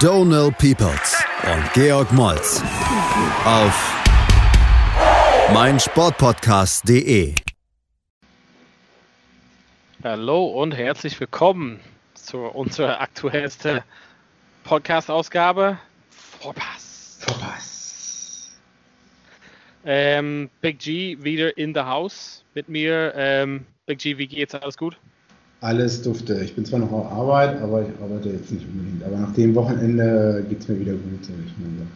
Donal Peoples und Georg Moltz auf meinsportpodcast.de. Hallo und herzlich willkommen zu unserer aktuellsten Podcast-Ausgabe. Vorpass. Vorpass. Ähm, Big G wieder in the house mit mir. Ähm, Big G, wie geht's? Alles gut? Alles dufte. Ich bin zwar noch auf Arbeit, aber ich arbeite jetzt nicht unbedingt. Aber nach dem Wochenende geht es mir wieder gut. Ich meine,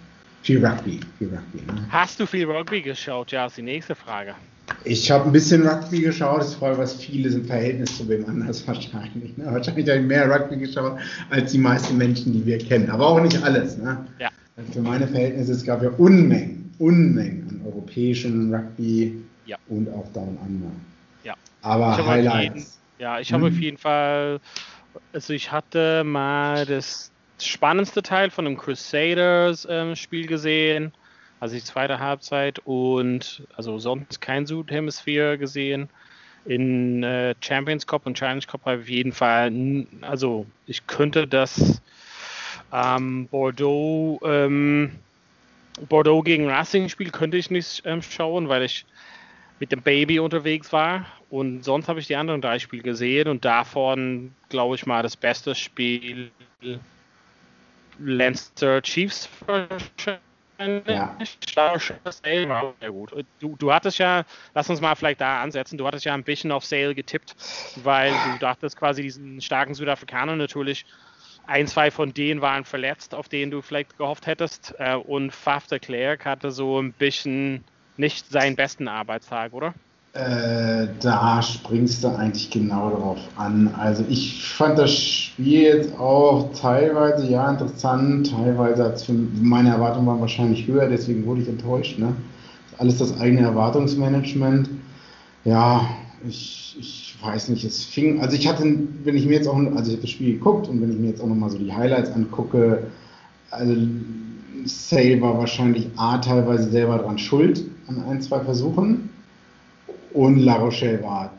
viel Rugby. Viel Rugby ne? Hast du viel Rugby geschaut? Ja, ist die nächste Frage. Ich habe ein bisschen Rugby geschaut. Das ist voll was vieles im Verhältnis zu wem anders wahrscheinlich. Ne? Wahrscheinlich habe ich mehr Rugby geschaut als die meisten Menschen, die wir kennen. Aber auch nicht alles. Ne? Ja. Für meine Verhältnisse, es gab ja Unmengen, Unmengen an europäischen Rugby Ja. und auch Down Under. Ja. Aber Highlights. Ja, ich habe Hm. auf jeden Fall, also ich hatte mal das spannendste Teil von dem Crusaders ähm, Spiel gesehen, also die zweite Halbzeit und also sonst kein Südhemisphäre gesehen. In äh, Champions Cup und Challenge Cup habe ich auf jeden Fall, also ich könnte das ähm, Bordeaux ähm, Bordeaux gegen Racing Spiel könnte ich nicht ähm, schauen, weil ich mit dem Baby unterwegs war. Und sonst habe ich die anderen drei Spiele gesehen und davon, glaube ich mal, das beste Spiel Leinster Chiefs wahrscheinlich. Ja. Sehr gut. Du, du hattest ja, lass uns mal vielleicht da ansetzen, du hattest ja ein bisschen auf Sale getippt, weil du dachtest quasi diesen starken Südafrikaner natürlich, ein, zwei von denen waren verletzt, auf denen du vielleicht gehofft hättest. Äh, Und Faf de Klerk hatte so ein bisschen nicht seinen besten Arbeitstag, oder? Äh, da springst du eigentlich genau darauf an. Also ich fand das Spiel jetzt auch teilweise ja interessant, teilweise hat's für meine Erwartungen waren wahrscheinlich höher, deswegen wurde ich enttäuscht. Ne? Alles das eigene Erwartungsmanagement. Ja, ich, ich weiß nicht, es fing, also ich hatte, wenn ich mir jetzt auch, also ich habe das Spiel geguckt und wenn ich mir jetzt auch nochmal so die Highlights angucke, also Sale war wahrscheinlich A teilweise selber dran schuld an ein, zwei Versuchen. Und La Rochelle war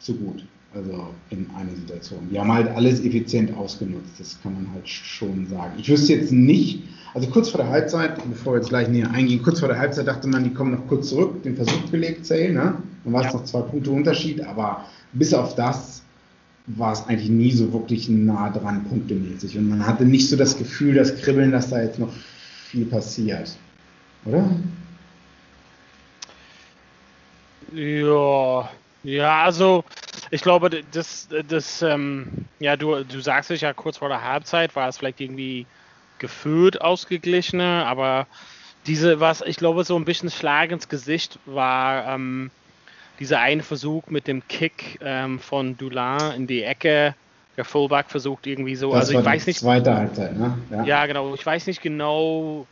zu gut, also in einer Situation. Die haben halt alles effizient ausgenutzt, das kann man halt schon sagen. Ich wüsste jetzt nicht, also kurz vor der Halbzeit, bevor wir jetzt gleich näher eingehen, kurz vor der Halbzeit dachte man, die kommen noch kurz zurück, den Versuch gelegt, Sale, ne? Dann war es Ja. noch zwei Punkte Unterschied, aber bis auf das war es eigentlich nie so wirklich nah dran, punktemäßig. Und man hatte nicht so das Gefühl, das Kribbeln, dass da jetzt noch viel passiert. Oder? Ja, ja, also ich glaube, das, das, ähm, ja, du, du sagst es ja kurz vor der Halbzeit, war es vielleicht irgendwie gefühlt ausgeglichener, aber diese, was ich glaube, so ein bisschen Schlag ins Gesicht war, ähm, dieser eine Versuch mit dem Kick ähm, von Dulin in die Ecke. Der Fullback versucht irgendwie so, Das also ich weiß nicht, zweite Halbzeit, ne? ja, genau. Ich weiß nicht genau.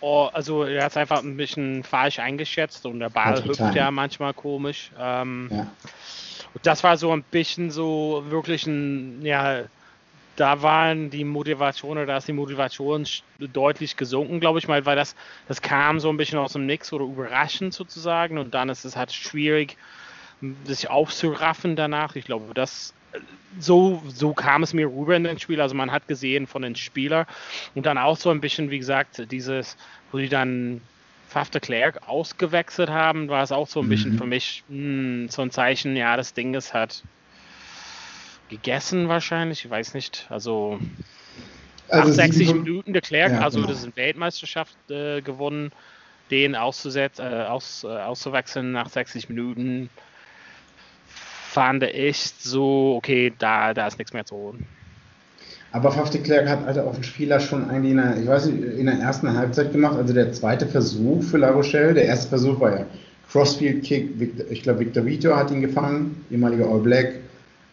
Oh, also er hat es einfach ein bisschen falsch eingeschätzt und der Ball hüpft getan. ja manchmal komisch. Ähm, ja. und das war so ein bisschen so wirklich ein, ja, da waren die Motivation oder da ist die Motivation deutlich gesunken, glaube ich mal, weil das, das kam so ein bisschen aus dem Nix oder überraschend sozusagen und dann ist es halt schwierig, sich aufzuraffen danach. Ich glaube, das so, so kam es mir rüber in den Spiel. Also man hat gesehen von den Spielern und dann auch so ein bisschen, wie gesagt, dieses, wo die dann Faf de Klerk ausgewechselt haben, war es auch so ein bisschen Mhm. für mich mh, so ein Zeichen, ja, das Ding ist halt gegessen wahrscheinlich, ich weiß nicht. Also, nach Also 60 sieben- Minuten de Klerk, Ja, also genau. das ist eine Weltmeisterschaft äh, gewonnen, den auszusetzen, äh, aus, äh, auszuwechseln nach 60 Minuten fand ich so, okay, da, da ist nichts mehr zu holen. Aber Faf de Klerk hat also auch einen Spieler schon eigentlich in der, ich weiß nicht, in der ersten Halbzeit gemacht, also der zweite Versuch für La Rochelle. Der erste Versuch war ja Crossfield Kick, ich glaube Victor Vito hat ihn gefangen, ehemaliger All Black,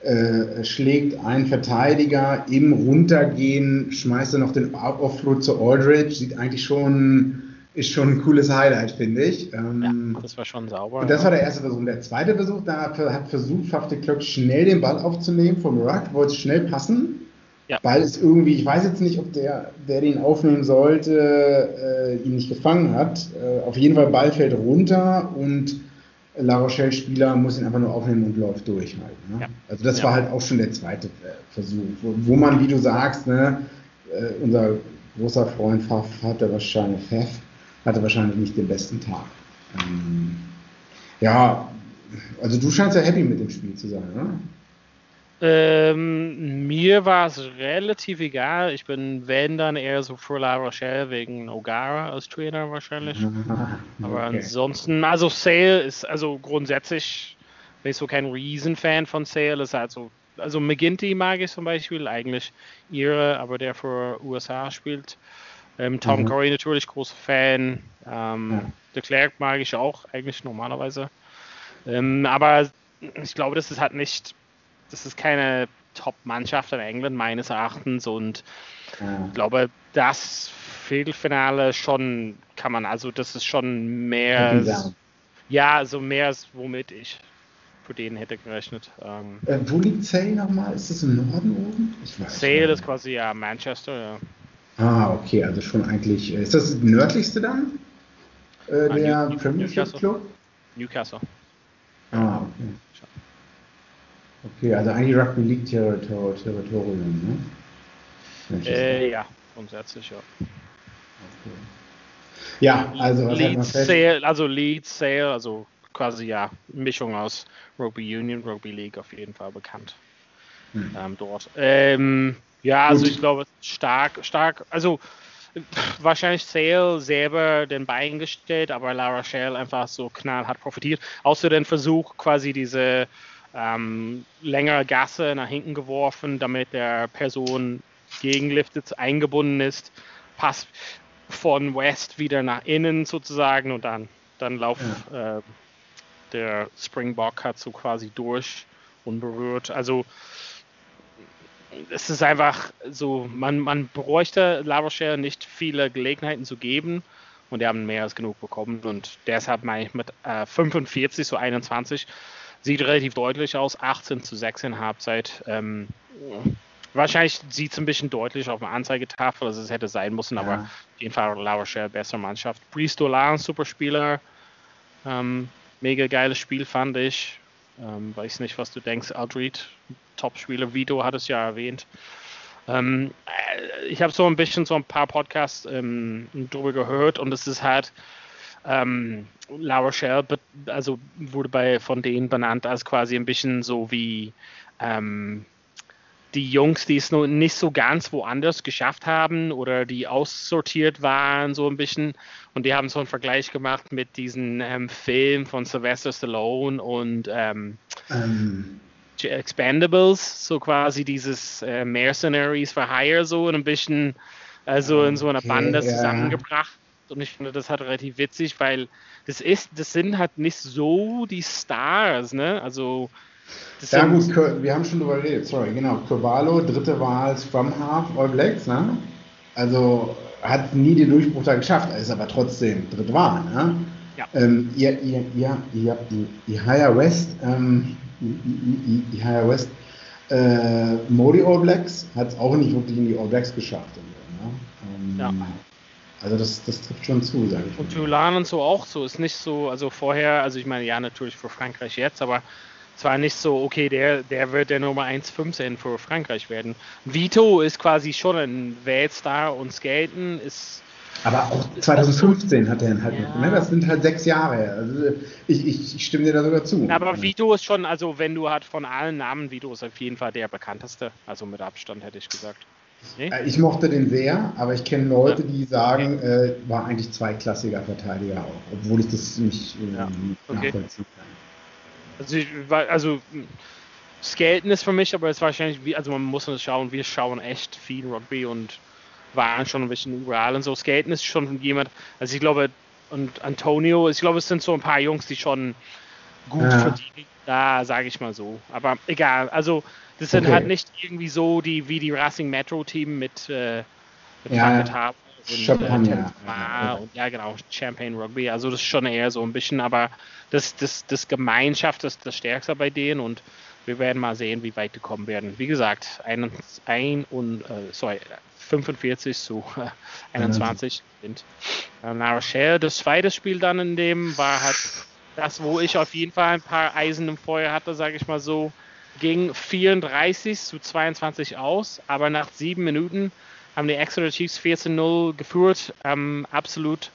äh, schlägt einen Verteidiger im Runtergehen, schmeißt er noch den Offload zu Aldridge, sieht eigentlich schon ist schon ein cooles Highlight, finde ich. Ähm, ja, das war schon sauber. Und das ja. war der erste Versuch. Der zweite Versuch, da hat versucht, Fafte Klöck schnell den Ball aufzunehmen vom Ruck, wollte schnell passen. Ja. Ball ist irgendwie, ich weiß jetzt nicht, ob der, der den aufnehmen sollte, äh, ihn nicht gefangen hat. Äh, auf jeden Fall Ball fällt runter und La Rochelle-Spieler muss ihn einfach nur aufnehmen und läuft durch halt. Ne? Ja. Also das war halt auch schon der zweite äh, Versuch, wo, wo, man, wie du sagst, ne, äh, unser großer Freund Pfaff hatte wahrscheinlich, Pfaff, hatte wahrscheinlich nicht den besten Tag. Ähm, ja, also du scheinst ja happy mit dem Spiel zu sein, oder? Ähm, mir war es relativ egal. Ich bin, wenn dann eher so für La Rochelle wegen O'Gara als Trainer wahrscheinlich. Aber ansonsten, also Sale ist, also grundsätzlich bin ich so kein Riesenfan von Sale. Ist halt so, also McGinty mag ich zum Beispiel, eigentlich ihre, aber der für USA spielt. Ähm, Tom mhm. Curry natürlich großer Fan. Ähm, ja. De Klerk mag ich auch eigentlich normalerweise. Ähm, aber ich glaube, das ist halt nicht, das ist keine Top-Mannschaft in England meines Erachtens und ja. ich glaube, das Viertelfinale schon kann man, also das ist schon mehr, ja, also mehr als womit ich für den hätte gerechnet. Ähm, äh, wo liegt Sale nochmal? Ist das im Norden oben? Sale ist quasi ja Manchester, ja. Ah, okay, also schon eigentlich. Äh, ist das das nördlichste dann? Äh, der New, Premiership Club? Newcastle. Ah, okay. Okay, also eigentlich Rugby League Territor Territorium, ne? Äh, ja, grundsätzlich, ja. Okay. Ja, also Leeds Sale, also Leeds Sale, also quasi ja Mischung aus Rugby Union, Rugby League auf jeden Fall bekannt. Hm. Ähm, dort. Ähm, ja, also ich glaube, stark, stark, also wahrscheinlich Sale selber den Bein gestellt, aber La Rochelle einfach so knallhart profitiert. Außer den Versuch, quasi diese ähm, längere Gasse nach hinten geworfen, damit der Person gegenliftet eingebunden ist. Pass von West wieder nach innen sozusagen und dann, dann lauft ja. äh, der Springbok hat so quasi durch, unberührt. Also es ist einfach so, man, man bräuchte Lavoisier nicht viele Gelegenheiten zu geben und die haben mehr als genug bekommen und deshalb meine ich mit äh, 45 zu 21 sieht relativ deutlich aus, 18 zu 6 in Halbzeit. Ähm, wahrscheinlich sieht es ein bisschen deutlich auf der Anzeigetafel, als es hätte sein müssen, ja. aber auf jeden Fall Lavoisier bessere Mannschaft. Brice Dolan, super Spieler, ähm, mega geiles Spiel fand ich. Ähm, weiß nicht, was du denkst, Aldred, Top-Spieler, Vito hat es ja erwähnt. Ähm, äh, ich habe so ein bisschen so ein paar Podcasts ähm, drüber gehört und es ist halt ähm, La Rochelle, also wurde bei von denen benannt als quasi ein bisschen so wie ähm, die Jungs, die es noch nicht so ganz woanders geschafft haben oder die aussortiert waren, so ein bisschen. Und die haben so einen Vergleich gemacht mit diesem ähm, Film von Sylvester Stallone und ähm, ähm. Expendables, so quasi dieses äh, Mercenaries for Hire, so ein bisschen, also in so einer Bande okay, zusammengebracht. Und ich finde das halt relativ witzig, weil das ist, das sind halt nicht so die Stars, ne? Also ja gut, wir haben schon drüber geredet, sorry, genau. Curvalo, dritte Wahl, Scrum Half, All Blacks, ne? Also hat nie den Durchbruch da geschafft, ist aber trotzdem dritte Wahl, ne? Ja. Ähm, ihr, ihr, ihr, ihr, ihr Higher West, ähm, ihr Higher West, äh, Modi All Blacks hat es auch nicht wirklich in die All Blacks geschafft. Ne? Ähm, ja. Also das, das trifft schon zu, sage ich. Und Tulan und so auch so, ist nicht so, also vorher, also ich meine, ja, natürlich für Frankreich jetzt, aber es war nicht so, okay, der, der wird der Nummer 1,15 für Frankreich werden. Vito ist quasi schon ein Weltstar und Skaten ist. Aber auch 2015 hat er halt ja. noch, ne? Das sind halt sechs Jahre. Also ich, ich, ich stimme dir da sogar zu. Aber Vito ist schon, also wenn du halt von allen Namen, Vito ist auf jeden Fall der bekannteste. Also mit Abstand hätte ich gesagt. Nee? Äh, ich mochte den sehr, aber ich kenne Leute, die sagen, äh, war eigentlich zweiklassiger Verteidiger auch, obwohl ich das nicht äh, ja. okay. nachvollziehen kann. Also, ich, also Skaten ist für mich, aber es ist wahrscheinlich, wie, also man muss es schauen, wir schauen echt viel Rugby und waren schon ein bisschen überall und so. Skaten ist schon jemand, also ich glaube, und Antonio, ich glaube, es sind so ein paar Jungs, die schon gut ja. verdienen, da sage ich mal so. Aber egal, also das sind okay. halt nicht irgendwie so die wie die Racing Metro Team mit, äh, mit ja, ja. Champagner. Äh, und, ja, genau, Champagne Rugby. Also das ist schon eher so ein bisschen, aber das, das, das Gemeinschaft ist das Stärkste bei denen und wir werden mal sehen, wie weit die kommen werden. Wie gesagt, ein, ein und, äh, sorry, 45 zu äh, 21 sind. Äh, La Rochelle, das zweite Spiel dann in dem war halt das, wo ich auf jeden Fall ein paar Eisen im Feuer hatte, sage ich mal so, ging 34 zu 22 aus, aber nach sieben Minuten haben die Exeter Chiefs 14-0 geführt, ähm, absolut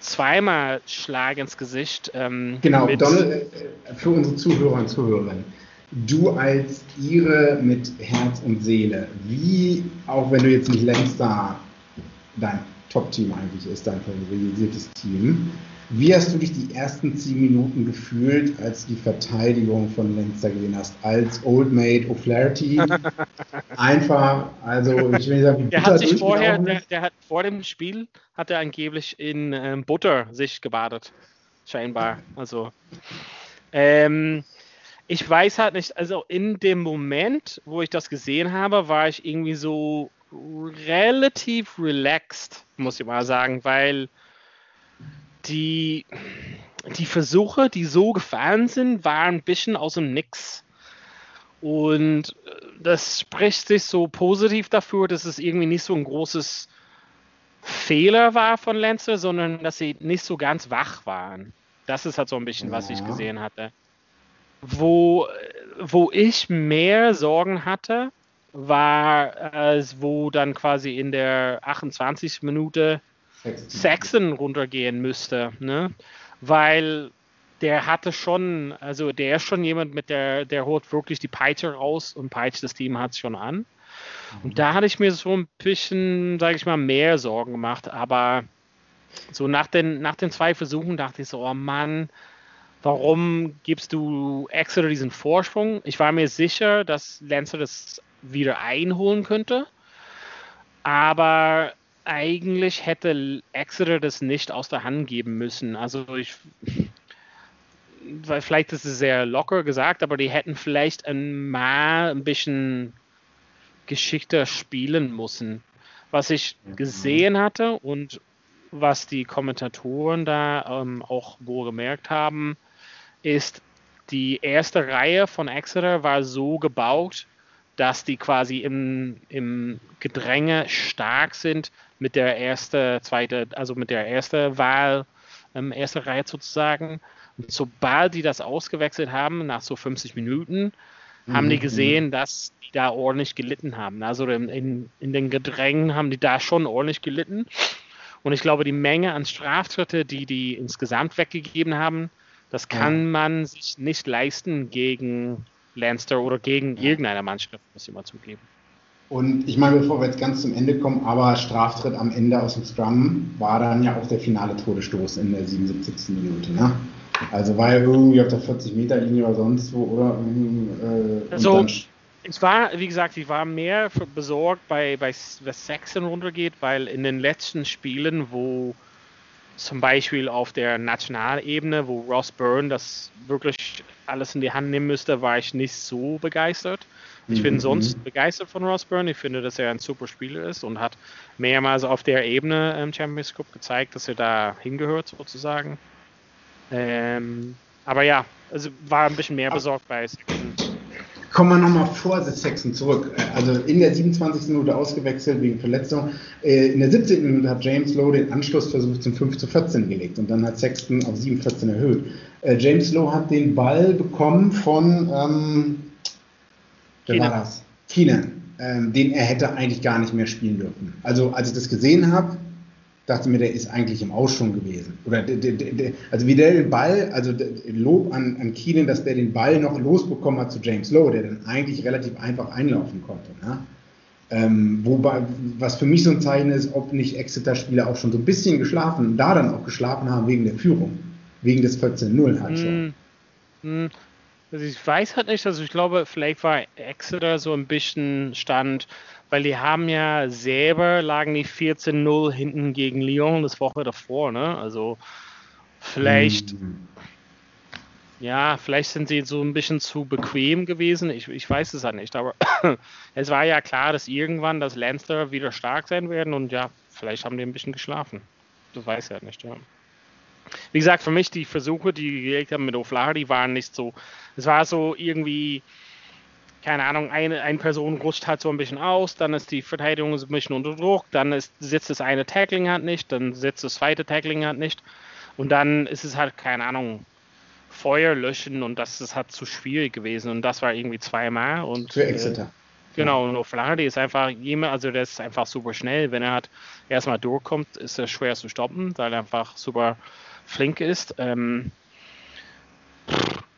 zweimal Schlag ins Gesicht. Ähm, genau, Donald, äh, für unsere Zuhörer und Zuhörerinnen, du als Ihre mit Herz und Seele, wie, auch wenn du jetzt nicht Leinster dein Top-Team eigentlich ist, dein favorisiertes Team, wie hast du dich die ersten zehn Minuten gefühlt, als die Verteidigung von Leinster gesehen hast? Als Old Mate O'Flaherty? Einfach, also ich will nicht sagen, wie der hat sich vorher, der, der, hat vor dem Spiel hat er angeblich in ähm, Butter sich gebadet, scheinbar. Also ähm, ich weiß halt nicht, also in dem Moment, wo ich das gesehen habe, war ich irgendwie so relativ relaxed, muss ich mal sagen, weil die, die Versuche, die so gefallen sind, waren ein bisschen aus dem Nix. Und äh, das spricht sich so positiv dafür, dass es irgendwie nicht so ein großes Fehler war von Lenze, sondern dass sie nicht so ganz wach waren. Das ist halt so ein bisschen, was ich gesehen hatte. Wo, wo ich mehr Sorgen hatte, war, als wo dann quasi in der 28. Minute Saxon runtergehen müsste, ne? Weil der hatte schon, also der ist schon jemand mit der, der holt wirklich die Peitsche raus und peitscht das Team hat schon an. Und da hatte ich mir so ein bisschen, sage ich mal, mehr Sorgen gemacht, aber so nach den, nach den zwei Versuchen dachte ich so, oh Mann, warum gibst du Exeter diesen Vorsprung? Ich war mir sicher, dass Lancer das wieder einholen könnte, aber eigentlich hätte Exeter das nicht aus der Hand geben müssen. Also ich, weil vielleicht ist es sehr locker gesagt, aber die hätten vielleicht ein mal ein bisschen geschickter spielen müssen. Was ich gesehen hatte und was die Kommentatoren da ähm, auch wohl gemerkt haben, ist, die erste Reihe von Exeter war so gebaut, dass die quasi im, im Gedränge stark sind mit der erste, zweite, also mit der erste Wahl, ähm, erste Reihe sozusagen. Und sobald die das ausgewechselt haben, nach so 50 Minuten, mhm. haben die mhm. gesehen, dass die da ordentlich gelitten haben. Also in, in, in den Gedrängen haben die da schon ordentlich gelitten. Und ich glaube, die Menge an Straftritte, die die insgesamt weggegeben haben, das kann ja. man sich nicht leisten gegen Lanster oder gegen irgendeine Mannschaft, muss ich mal zugeben. Und ich meine, bevor wir jetzt ganz zum Ende kommen, aber Straftritt am Ende aus dem Scrum war dann ja auch der finale Todesstoß in der 77. Minute. Ne? Also war ja irgendwie auf der 40-Meter-Linie oder sonst wo, oder? Äh, also, ich war, wie gesagt, ich war mehr besorgt bei, bei was Saxon runtergeht, weil in den letzten Spielen, wo zum Beispiel auf der Nationalebene, wo Ross Byrne das wirklich alles in die Hand nehmen müsste, war ich nicht so begeistert. Ich bin mhm. sonst begeistert von Ross Byrne. Ich finde, dass er ein super Spieler ist und hat mehrmals auf der Ebene im Champions Cup gezeigt, dass er da hingehört, sozusagen. Ähm, aber ja, also war ein bisschen mehr besorgt bei Saxon. Kommen wir nochmal vor Saxon zurück. Also in der 27. Minute ausgewechselt wegen Verletzung. Äh, in der 17. Minute hat James Lowe den Anschlussversuch zum 5 zu 14 gelegt und dann hat Sexton auf 7 14 erhöht. Äh, James Lowe hat den Ball bekommen von ähm, Wer Keenan. war das? Keenan, ähm, den er hätte eigentlich gar nicht mehr spielen dürfen. Also als ich das gesehen habe, dachte mir, der ist eigentlich im Aus schon gewesen. Oder de, de, de, also wie der den Ball, also Lob an, an Keenan, dass der den Ball noch losbekommen hat zu James Lowe, der dann eigentlich relativ einfach einlaufen konnte. Ne? Ähm, wobei, was für mich so ein Zeichen ist, ob nicht Exeter-Spieler auch schon so ein bisschen geschlafen, da dann auch geschlafen haben wegen der Führung, wegen des 14-0 halt schon. Mm, mm. Also ich weiß halt nicht, also ich glaube, vielleicht war Exeter so ein bisschen Stand, weil die haben ja selber lagen die 14-0 hinten gegen Lyon das Woche davor, ne? Also vielleicht, mhm. ja, vielleicht sind sie so ein bisschen zu bequem gewesen. Ich, ich weiß es ja nicht. Aber es war ja klar, dass irgendwann das Lancer wieder stark sein werden und ja, vielleicht haben die ein bisschen geschlafen. Das weiß ja nicht, ja. Wie gesagt, für mich die Versuche, die die gelegt haben mit O'Flaherty, waren nicht so. Es war so irgendwie, keine Ahnung, eine, eine Person rutscht halt so ein bisschen aus, dann ist die Verteidigung so ein bisschen unter Druck, dann ist, sitzt das eine Tackling halt nicht, dann sitzt das zweite Tackling halt nicht. Und dann ist es halt, keine Ahnung, Feuer löschen und das ist halt zu schwierig gewesen. Und das war irgendwie zweimal. Und, Für Exeter. Äh, genau, und O'Flaherty ist einfach jemand, also der ist einfach super schnell. Wenn er halt erstmal durchkommt, ist er schwer zu stoppen, weil er einfach super flink ist. Ähm,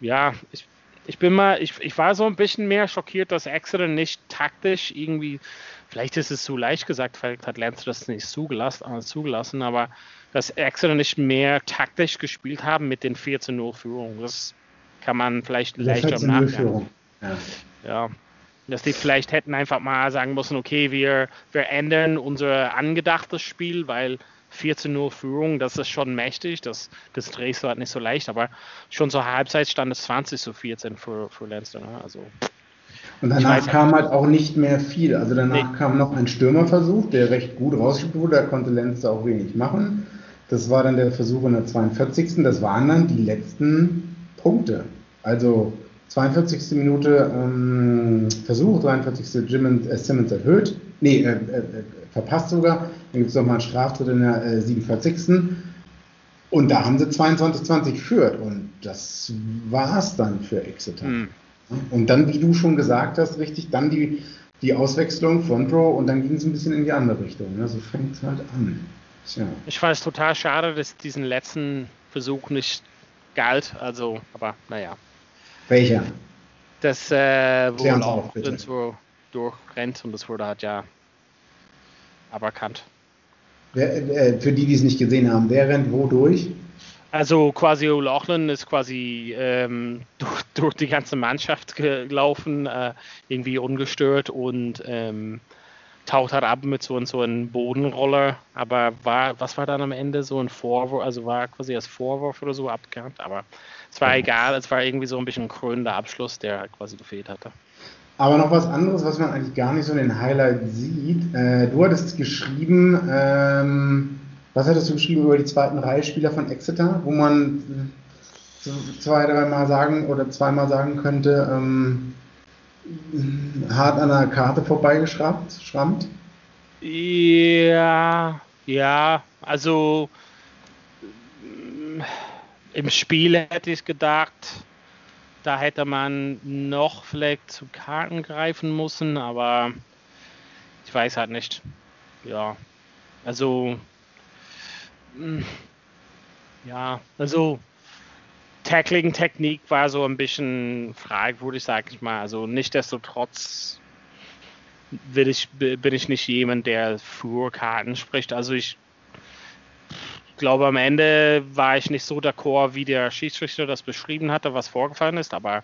ja, ich, ich bin mal, ich, ich war so ein bisschen mehr schockiert, dass Exeter nicht taktisch irgendwie, vielleicht ist es zu leicht gesagt, vielleicht hat Lance das nicht zugelassen, äh, zugelassen aber dass Exeter nicht mehr taktisch gespielt haben mit den 14-0 Führungen. Das kann man vielleicht leichter nachdenken. Ja. ja. Dass die vielleicht hätten einfach mal sagen müssen, okay, wir, wir ändern unser angedachtes Spiel, weil 14-0 Führung, das ist schon mächtig. Das, das drehst du halt nicht so leicht, aber schon zur Halbzeit stand es 20 zu 14 für, für Leinster. Ne? Also, und danach kam halt auch nicht mehr viel. Also danach nee. kam noch ein Stürmerversuch, der recht gut rausgespielt wurde. Da konnte Lenz auch wenig machen. Das war dann der Versuch in der 42. Das waren dann die letzten Punkte. Also 42. Minute ähm, Versuch, 43. Jimmons, äh, Simmons erhöht. Nee, äh, äh, verpasst sogar. Dann gibt es nochmal einen Straftritt in der äh, 47. Und da haben sie 22-20 geführt. Und das war es dann für Exeter. Mhm. Und dann, wie du schon gesagt hast, richtig, dann die, die Auswechslung Front Row und dann ging es ein bisschen in die andere Richtung. Ne? So fängt es halt an. Tja. Ich fand es total schade, dass diesen letzten Versuch nicht galt. Also, aber naja. Welcher? Das, äh, wo auch so durchrennt und das wurde halt ja aberkannt. Wer, äh, für die, die es nicht gesehen haben, wer rennt wo durch? Also quasi O'Loughlin ist quasi ähm, durch, durch, die ganze Mannschaft gelaufen, äh, irgendwie ungestört und ähm, taucht halt ab mit so, so einem Bodenroller, aber war, was war dann am Ende so ein Vorwurf, also war quasi als Vorwurf oder so abgehakt, aber es war egal, es war irgendwie so ein bisschen ein krönender Abschluss, der halt quasi gefehlt hatte. Aber noch was anderes, was man eigentlich gar nicht so in den Highlights sieht. Äh, du hattest geschrieben, ähm, was hattest du geschrieben über die zweiten Reihe Spieler von Exeter, wo man zwei, dreimal sagen oder zweimal sagen könnte, ähm, hart an der Karte vorbeigeschrammt? Schrammt? Ja, ja, also im Spiel hätte ich gedacht, da hätte man noch vielleicht zu Karten greifen müssen, aber ich weiß halt nicht. Ja, also ja, also Tackling-Technik war so ein bisschen fragwürdig, sag ich mal. Also nichtsdestotrotz will ich, bin ich nicht jemand, der für Karten spricht. Also ich glaube, am Ende war ich nicht so d'accord, wie der Schiedsrichter das beschrieben hatte, was vorgefallen ist, aber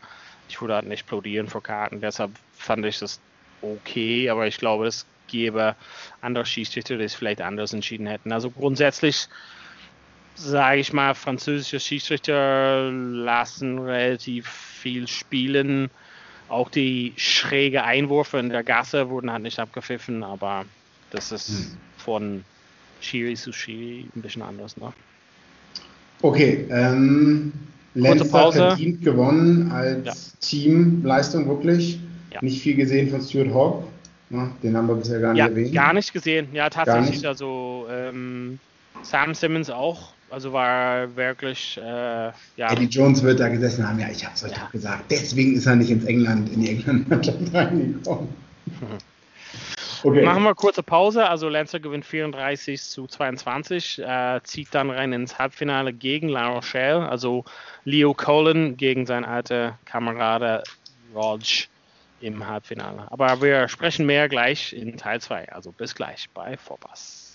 ich würde halt nicht plodieren für Karten. Deshalb fand ich das okay, aber ich glaube, es gäbe andere Schiedsrichter, die es vielleicht anders entschieden hätten. Also grundsätzlich sage ich mal, französische Schiedsrichter lassen relativ viel spielen. Auch die schräge Einwürfe in der Gasse wurden halt nicht abgepfiffen, aber das ist hm. von Schiri zu Schiri ein bisschen anders. Ne? Okay, ähm, Lenzer verdient gewonnen als ja. Teamleistung wirklich. Ja. Nicht viel gesehen von Stuart Hawk. Ne? Den haben wir bisher gar nicht ja, erwähnt. Gar nicht gesehen, ja, tatsächlich. Also ähm, Sam Simmons auch also war wirklich, äh, ja. Eddie Jones wird da gesessen haben, ja, ich habe es euch ja. doch gesagt. Deswegen ist er nicht ins England, in die England-Mannschaft reingekommen. Okay. Machen wir kurze Pause. Also Lancer gewinnt 34 zu 22, äh, zieht dann rein ins Halbfinale gegen La Rochelle. Also Leo Colin gegen sein alter Kamerade Rog im Halbfinale. Aber wir sprechen mehr gleich in Teil 2. Also bis gleich bei Vorpass.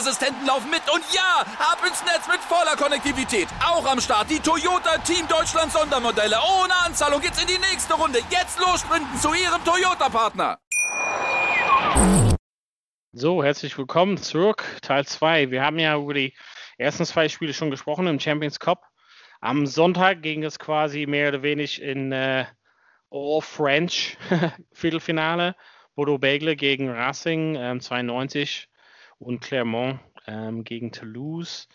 Sicherheitsassistenten laufen mit. Und ja, ab ins Netz mit voller Konnektivität. Auch am Start die Toyota Team Deutschland Sondermodelle. Ohne Anzahlung geht's in die nächste Runde. Jetzt los sprinten zu Ihrem Toyota-Partner. So, herzlich willkommen zurück. Teil 2. Wir haben ja über die ersten zwei Spiele schon gesprochen im Champions Cup. Am Sonntag ging es quasi mehr oder weniger in äh, All-French Viertelfinale. Bodo Begle gegen Racing ähm, 92 und Clermont ähm, gegen Toulouse.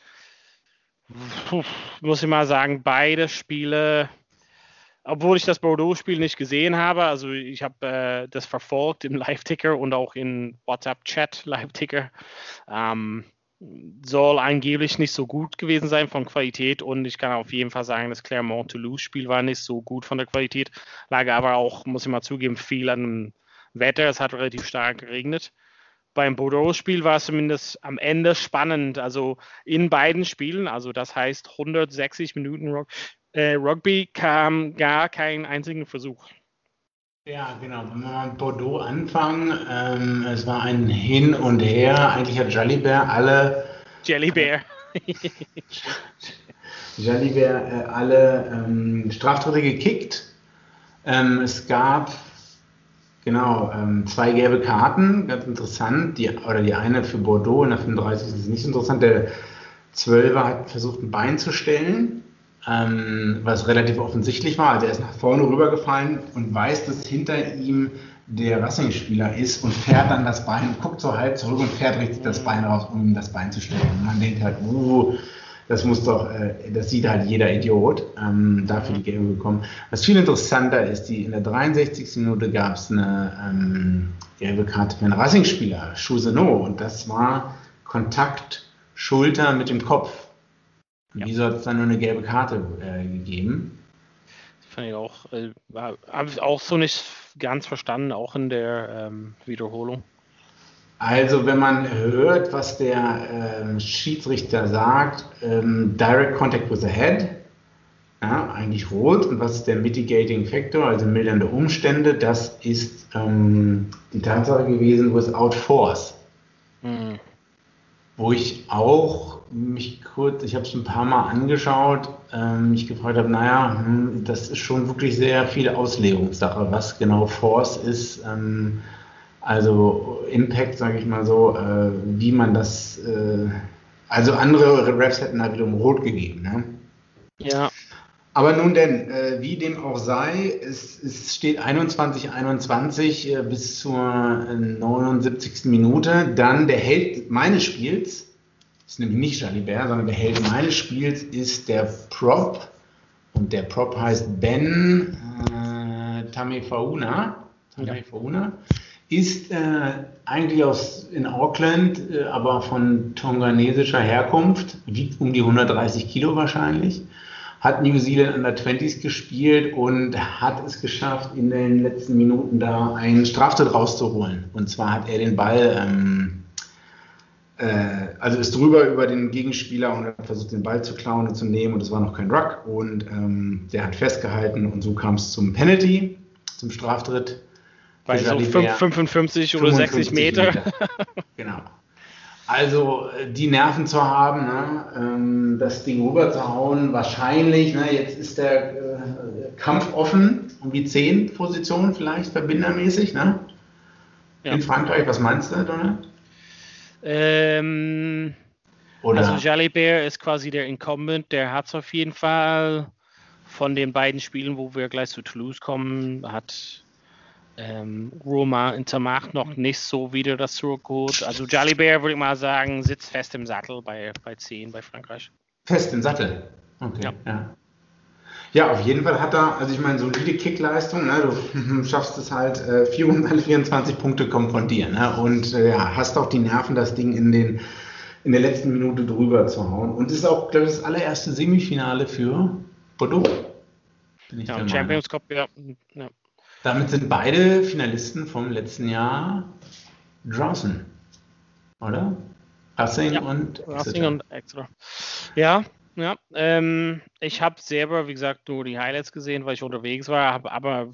Puh, muss ich mal sagen, beide Spiele, obwohl ich das Bordeaux-Spiel nicht gesehen habe, also ich habe äh, das verfolgt im Live-Ticker und auch in WhatsApp-Chat Live-Ticker. Ähm, soll angeblich nicht so gut gewesen sein von Qualität und ich kann auf jeden Fall sagen, das Clermont-Toulouse-Spiel war nicht so gut von der Qualität, lag aber auch, muss ich mal zugeben, viel an dem Wetter. Es hat relativ stark geregnet. Beim Bordeaux-Spiel war es zumindest am Ende spannend, also in beiden Spielen, also das heißt 160 Minuten Rock, äh, Rugby kam gar keinen einzigen Versuch. Ja, genau. Wenn wir mal mit Bordeaux anfangen, ähm, es war ein Hin und Her. Eigentlich hat Jalibert alle. Jellybär. Jalibert äh, alle ähm, Straftritte gekickt. Ähm, es gab genau ähm, zwei gelbe Karten, ganz interessant. Die, oder die eine für Bordeaux in der 35 ist nicht interessant. Der Zwölfer hat versucht, ein Bein zu stellen ähm, was relativ offensichtlich war. Also er ist nach vorne rübergefallen und weiß, dass hinter ihm der Racing-Spieler ist und fährt dann das Bein, guckt so halb zurück und fährt richtig das Bein raus, um ihm das Bein zu stellen. Und man denkt halt, uh, das muss doch, äh, das sieht halt jeder Idiot, ähm, dafür die Gelbe bekommen. Was viel interessanter ist, die, in der 63. Minute gab es eine ähm, gelbe Karte für einen Racing-Spieler, Chousenot, und das war Kontakt Schulter mit dem Kopf. Ja. Wieso hat es dann nur eine gelbe Karte äh, gegeben? Das fand ich auch, äh, habe ich auch so nicht ganz verstanden, auch in der ähm, Wiederholung. Also wenn man hört, was der ähm, Schiedsrichter sagt, ähm, Direct Contact with the Head, ja, eigentlich rot. Und was ist der Mitigating Factor, also mildernde Umstände? Das ist ähm, die Tatsache gewesen, without force. Mhm. Wo ich auch mich kurz, ich habe es ein paar Mal angeschaut, ähm, mich gefragt habe, naja, hm, das ist schon wirklich sehr viel Auslegungssache, was genau Force ist. Also Impact, sage ich mal so, äh, wie man das, äh, also andere Raps hätten da wiederum rot gegeben. Ne? Ja. Aber nun denn, äh, wie dem auch sei, es, es steht 21-21 äh, bis zur 79. Minute. Dann der Held meines Spiels, ist nämlich nicht Jalibert, sondern der Held meines Spiels ist der Prop. Und der Prop heißt Ben äh, Tamefauna. Tamefauna. Ist äh, eigentlich aus in Auckland, äh, aber von tonganesischer Herkunft, wiegt um die 130 Kilo wahrscheinlich, hat New Zealand Under 20s gespielt und hat es geschafft, in den letzten Minuten da einen Straftritt rauszuholen. Und zwar hat er den Ball ähm, äh, also ist drüber über den Gegenspieler und hat versucht, den Ball zu klauen und zu nehmen und es war noch kein Ruck und ähm, der hat festgehalten und so kam es zum Penalty, zum Straftritt. Bei so 55 oder 60 Meter. Meter. genau. Also äh, die Nerven zu haben, ne, ähm, das Ding rüber zu hauen, wahrscheinlich, ne, jetzt ist der äh, Kampf offen um die 10 Position vielleicht verbindermäßig, ne? Ja. In Frankreich, was meinst du, Donald? Ähm, Oder? Also Jalibert ist quasi der Incumbent, der hat es auf jeden Fall von den beiden Spielen, wo wir gleich zu Toulouse kommen, hat ähm, Roma Intermacht noch nicht so wieder das zurückgeholt. Also Jalibert würde ich mal sagen, sitzt fest im Sattel bei, bei 10 bei Frankreich. Fest im Sattel? Okay, ja. ja. Ja, auf jeden Fall hat er, also ich meine, solide Kickleistung, ne? du schaffst es halt, äh, 424 Punkte kommen von dir ne? und äh, ja, hast auch die Nerven, das Ding in den in der letzten Minute drüber zu hauen. Und es ist auch, glaube ich, das allererste Semifinale für Bordeaux. ja, Champions Cup, ja. ja. Damit sind beide Finalisten vom letzten Jahr draußen, oder? Racing ja, und Exeter. Racing und Exeter. Ja, ja. Ähm, ich habe selber, wie gesagt, nur die Highlights gesehen, weil ich unterwegs war, habe aber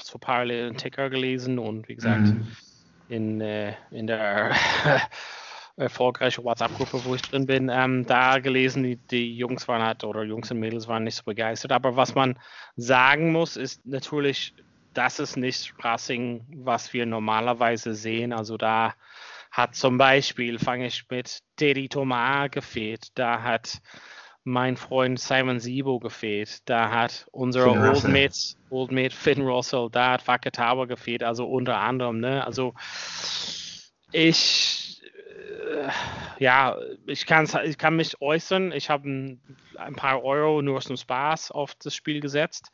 so parallel Ticker gelesen und wie gesagt, mhm. in, äh, in der erfolgreichen WhatsApp-Gruppe, wo ich drin bin, ähm, da gelesen, die, die Jungs waren halt, oder Jungs und Mädels waren nicht so begeistert. Aber was man sagen muss, ist natürlich, das ist nicht Racing, was wir normalerweise sehen. Also da hat zum Beispiel, fange ich mit Teddy Thomas gefehlt, da hat mein Freund Simon Sibo gefehlt, da hat unser Old Mate, Old Mate Finn Russell, da hat Wakatawa gefehlt, also unter anderem, ne? Also ich ja, ich, kann's, ich kann mich äußern. Ich habe ein, ein, paar Euro nur zum Spaß auf das Spiel gesetzt.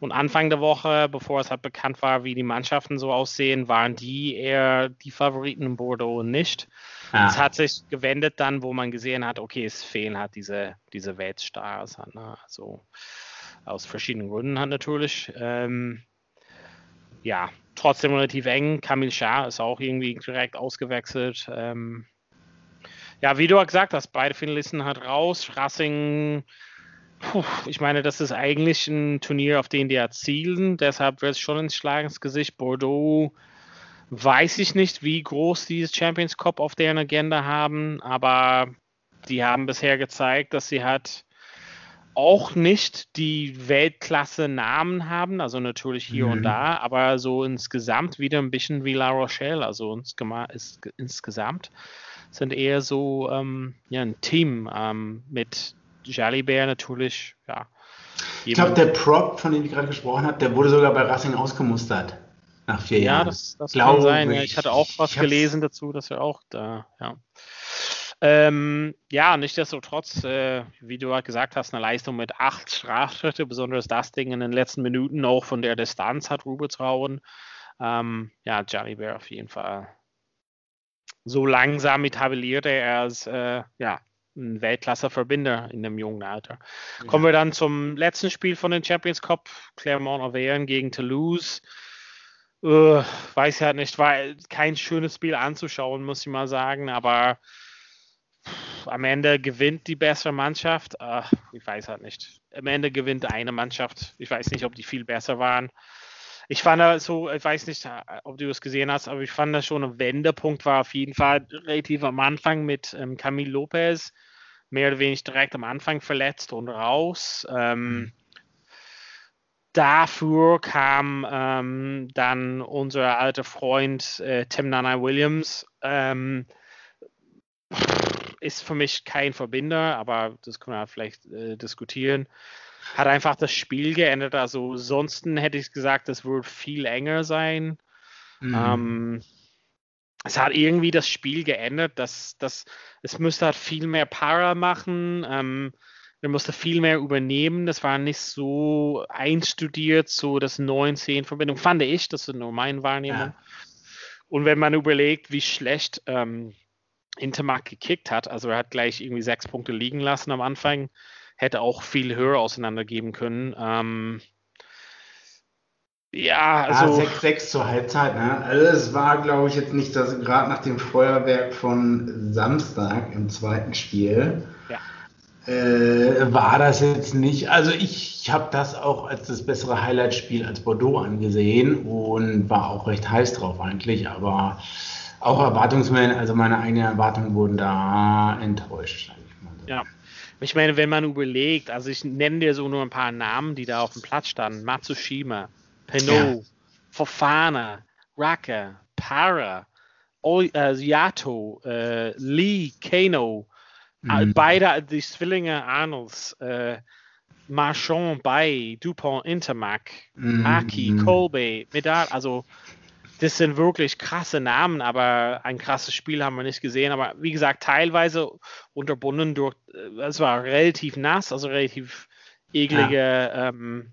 Und Anfang der Woche, bevor es halt bekannt war, wie die Mannschaften so aussehen, waren die eher die Favoriten in Bordeaux und nicht. Ah. Es hat sich gewendet dann, wo man gesehen hat, okay, es fehlen halt diese, diese Weltstars. Halt, ne? Also aus verschiedenen Gründen halt natürlich. Ähm, ja, trotzdem relativ eng. Kamil Shah ist auch irgendwie direkt ausgewechselt. Ähm, ja, wie du gesagt hast, beide Finalisten hat raus. Racing Puh, ich meine, das ist eigentlich ein Turnier, auf den die erzielen. Deshalb wird es schon ein Schlag ins Gesicht. Bordeaux weiß ich nicht, wie groß dieses Champions Cup auf deren Agenda haben, aber die haben bisher gezeigt, dass sie halt auch nicht die Weltklasse-Namen haben, also natürlich hier mhm. und da, aber so insgesamt wieder ein bisschen wie La Rochelle, also insgesamt sind eher so ähm, ja, ein Team ähm, mit Jalibert natürlich, ja. Ich glaube, der Prop, von dem ich gerade gesprochen habe, der wurde sogar bei Racing ausgemustert. Nach vier ja, Jahren. Ja, das, das kann sein. Ich. ich hatte auch was gelesen dazu, dass er auch da, ja. Ähm, ja, nichtsdestotrotz, äh, wie du halt gesagt hast, eine Leistung mit acht Strafschritte, besonders das Ding in den letzten Minuten auch von der Distanz hat Rubetrauen. Ähm, ja, Johnny Bear auf jeden Fall so langsam etabliert er als äh, ja, ein Weltklasse-Verbinder in dem jungen Alter. Ja. Kommen wir dann zum letzten Spiel von den Champions Cup, Clermont-Auvergne gegen Toulouse. Uh, weiß ja nicht, war kein schönes Spiel anzuschauen, muss ich mal sagen, aber am Ende gewinnt die bessere Mannschaft. Uh, ich weiß halt nicht. Am Ende gewinnt eine Mannschaft. Ich weiß nicht, ob die viel besser waren. Ich fand da so, ich weiß nicht, ob du es gesehen hast, aber ich fand das schon ein Wendepunkt war auf jeden Fall relativ am Anfang mit ähm, Camille Lopez mehr oder weniger direkt am Anfang verletzt und raus. Ähm, mhm. dafür kam ähm, dann unser alter Freund äh, Tim Nana Williams. Ähm, ist für mich kein Verbinder, aber das können wir vielleicht äh, diskutieren. Hat einfach das Spiel geändert. Also, sonst hätte ich gesagt, es würde viel enger sein. Mhm. Ähm, es hat irgendwie das Spiel geändert, dass, dass es müsste halt viel mehr Para machen. Ähm, er musste viel mehr übernehmen. Das war nicht so einstudiert, so das 9-10-Verbindung, fand ich. Das ist nur meine Wahrnehmung. Ja. Und wenn man überlegt, wie schlecht ähm, Intermark gekickt hat, also er hat gleich irgendwie sechs Punkte liegen lassen am Anfang, hätte auch viel höher auseinandergeben können. Ähm, ja, also. Ja, 6-6 zur Halbzeit, ne? Also es war, glaube ich, jetzt nicht das, gerade nach dem Feuerwerk von Samstag im zweiten Spiel. Ja. Äh, war das jetzt nicht. Also ich, ich habe das auch als das bessere Highlight-Spiel als Bordeaux angesehen und war auch recht heiß drauf eigentlich, aber auch Erwartungsmen, also meine eigenen Erwartungen wurden da enttäuscht, sage ich mal. Ja. Ich meine, wenn man überlegt, also ich nenne dir so nur ein paar Namen, die da auf dem Platz standen. Matsushima, Penault, ja. Fofana, Raka, Para, o äh, Yato, äh, Lee, Kano, äh, mhm. beide die Zwillinge Arnolds, äh, Marchand, Bay, Dupont, Intermac, mhm. Aki, Colby, Medal, also das sind wirklich krasse Namen, aber ein krasses Spiel haben wir nicht gesehen. Aber wie gesagt, teilweise unterbunden durch, äh, es war relativ nass, also relativ eklige ja. ähm,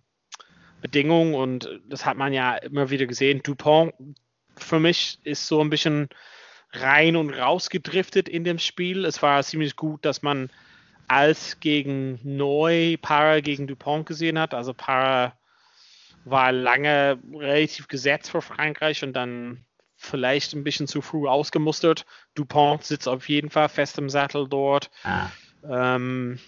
Bedingungen und das hat man ja immer wieder gesehen. Dupont für mich ist so ein bisschen rein und raus gedriftet in dem Spiel. Es war ziemlich gut, dass man als gegen Neu Para gegen Dupont gesehen hat. Also Para war lange relativ gesetzt für Frankreich und dann vielleicht ein bisschen zu früh ausgemustert. Dupont sitzt auf jeden Fall fest im Sattel dort. Ah. Ähm,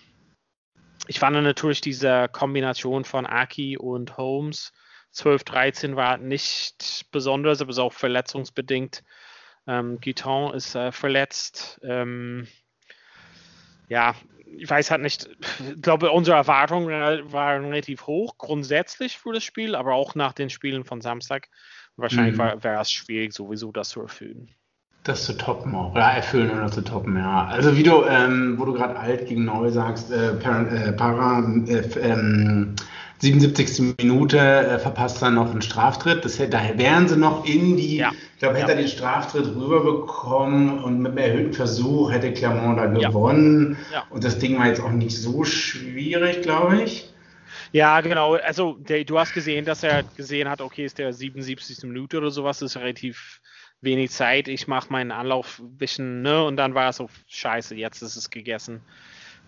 ich fand natürlich diese Kombination von Aki und Holmes 12-13 war nicht besonders, aber ist auch verletzungsbedingt. Ähm, Guiton ist äh, verletzt. Ähm, ja, ich weiß halt nicht, ich glaube, unsere Erwartungen waren relativ hoch, grundsätzlich für das Spiel, aber auch nach den Spielen von Samstag. Wahrscheinlich mhm. wäre es schwierig, sowieso das zu erfüllen. Das zu toppen auch. Ja, erfüllen oder zu toppen, ja. Also wie du, ähm, wo du gerade alt gegen neu sagst, äh, Para, äh, Para äh, ähm, 77. Minute äh, verpasst dann noch einen Straftritt. Das, daher wären sie noch in die, ja. ich glaube, hätte ja. er den Straftritt rüberbekommen und mit einem erhöhten Versuch hätte Clermont da gewonnen. Ja. Und das Ding war jetzt auch nicht so schwierig, glaube ich. Ja, genau. Also der, du hast gesehen, dass er gesehen hat, okay, ist der 77. Minute oder sowas, das ist relativ wenig Zeit. Ich mache meinen Anlauf ein bisschen, ne? Und dann war es so, scheiße, jetzt ist es gegessen.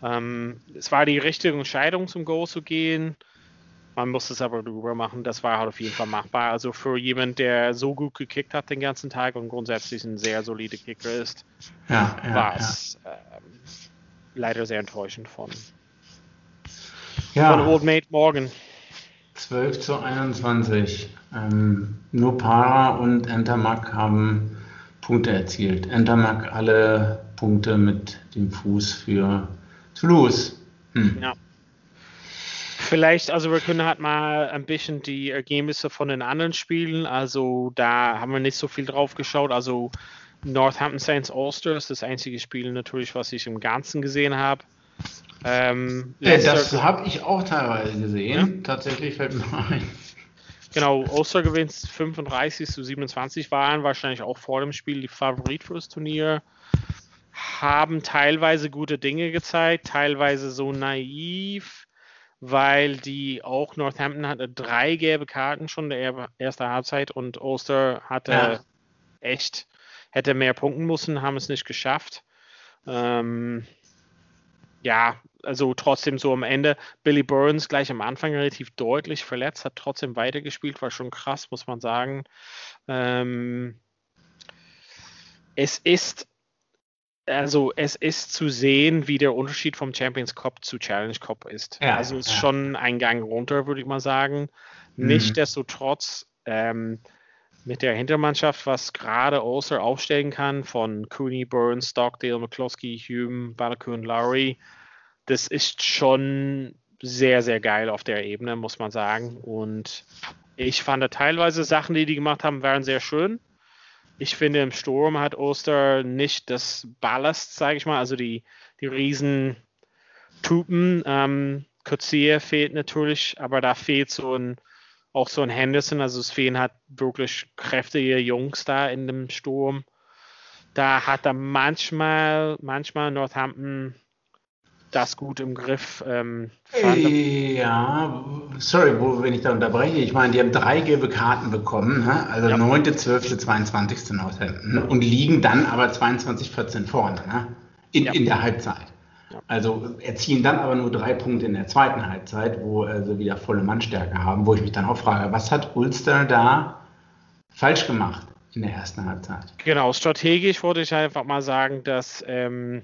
Ähm, es war die richtige Entscheidung, zum Go zu gehen. Man muss es aber drüber machen. Das war halt auf jeden Fall machbar. Also für jemanden, der so gut gekickt hat den ganzen Tag und grundsätzlich ein sehr solider Kicker ist, ja, ja, war es ja. ähm, leider sehr enttäuschend von, von Old Mate Morgan. 12 zu 21. Ähm, nur Para und Entermack haben Punkte erzielt. Entermack alle Punkte mit dem Fuß für Toulouse. Hm. Ja. Vielleicht, also wir können halt mal ein bisschen die Ergebnisse von den anderen Spielen, also da haben wir nicht so viel drauf geschaut, also Northampton Saints Ulster ist das einzige Spiel natürlich, was ich im Ganzen gesehen habe. Ähm, ja, das habe ich auch teilweise gesehen, ja? tatsächlich fällt mir ein. Genau, Ulster gewinnt 35 zu 27, waren wahrscheinlich auch vor dem Spiel die Favorit für das Turnier haben teilweise gute Dinge gezeigt, teilweise so naiv weil die auch Northampton hatte drei gelbe Karten schon der erste Halbzeit und Ulster hatte ja. echt, hätte mehr punkten müssen, haben es nicht geschafft. Ähm, ja, also trotzdem so am Ende. Billy Burns gleich am Anfang relativ deutlich verletzt, hat trotzdem weitergespielt, war schon krass, muss man sagen. Ähm, es ist also es ist zu sehen, wie der Unterschied vom Champions Cup zu Challenge Cup ist. Ja, also es ist ja. schon ein Gang runter, würde ich mal sagen. Mhm. Nichtsdestotrotz ähm, mit der Hintermannschaft, was gerade Ulster aufstellen kann, von Cooney, Burns, Stockdale, McCloskey, Hume, Balakun, Lowry, das ist schon sehr, sehr geil auf der Ebene, muss man sagen. Und ich fand teilweise Sachen, die die gemacht haben, waren sehr schön ich finde, im Sturm hat Oster nicht das Ballast, sage ich mal, also die, die riesen Tupen. Ähm, Kutzier fehlt natürlich, aber da fehlt so ein, auch so ein Henderson, also es fehlen halt wirklich kräftige Jungs da in dem Sturm. Da hat er manchmal, manchmal Northampton das gut im Griff. Ähm, ja, sorry, wo, wenn ich da unterbreche. Ich meine, die haben drei gelbe Karten bekommen, hä? also ja. 9., 12., 22. Northampton und liegen dann aber 22, 14 vorne ne? in, ja. in der Halbzeit. Also erzielen dann aber nur drei Punkte in der zweiten Halbzeit, wo sie wieder volle Mannstärke haben, wo ich mich dann auch frage, was hat Ulster da falsch gemacht in der ersten Halbzeit? Genau, strategisch wollte ich einfach mal sagen, dass ähm,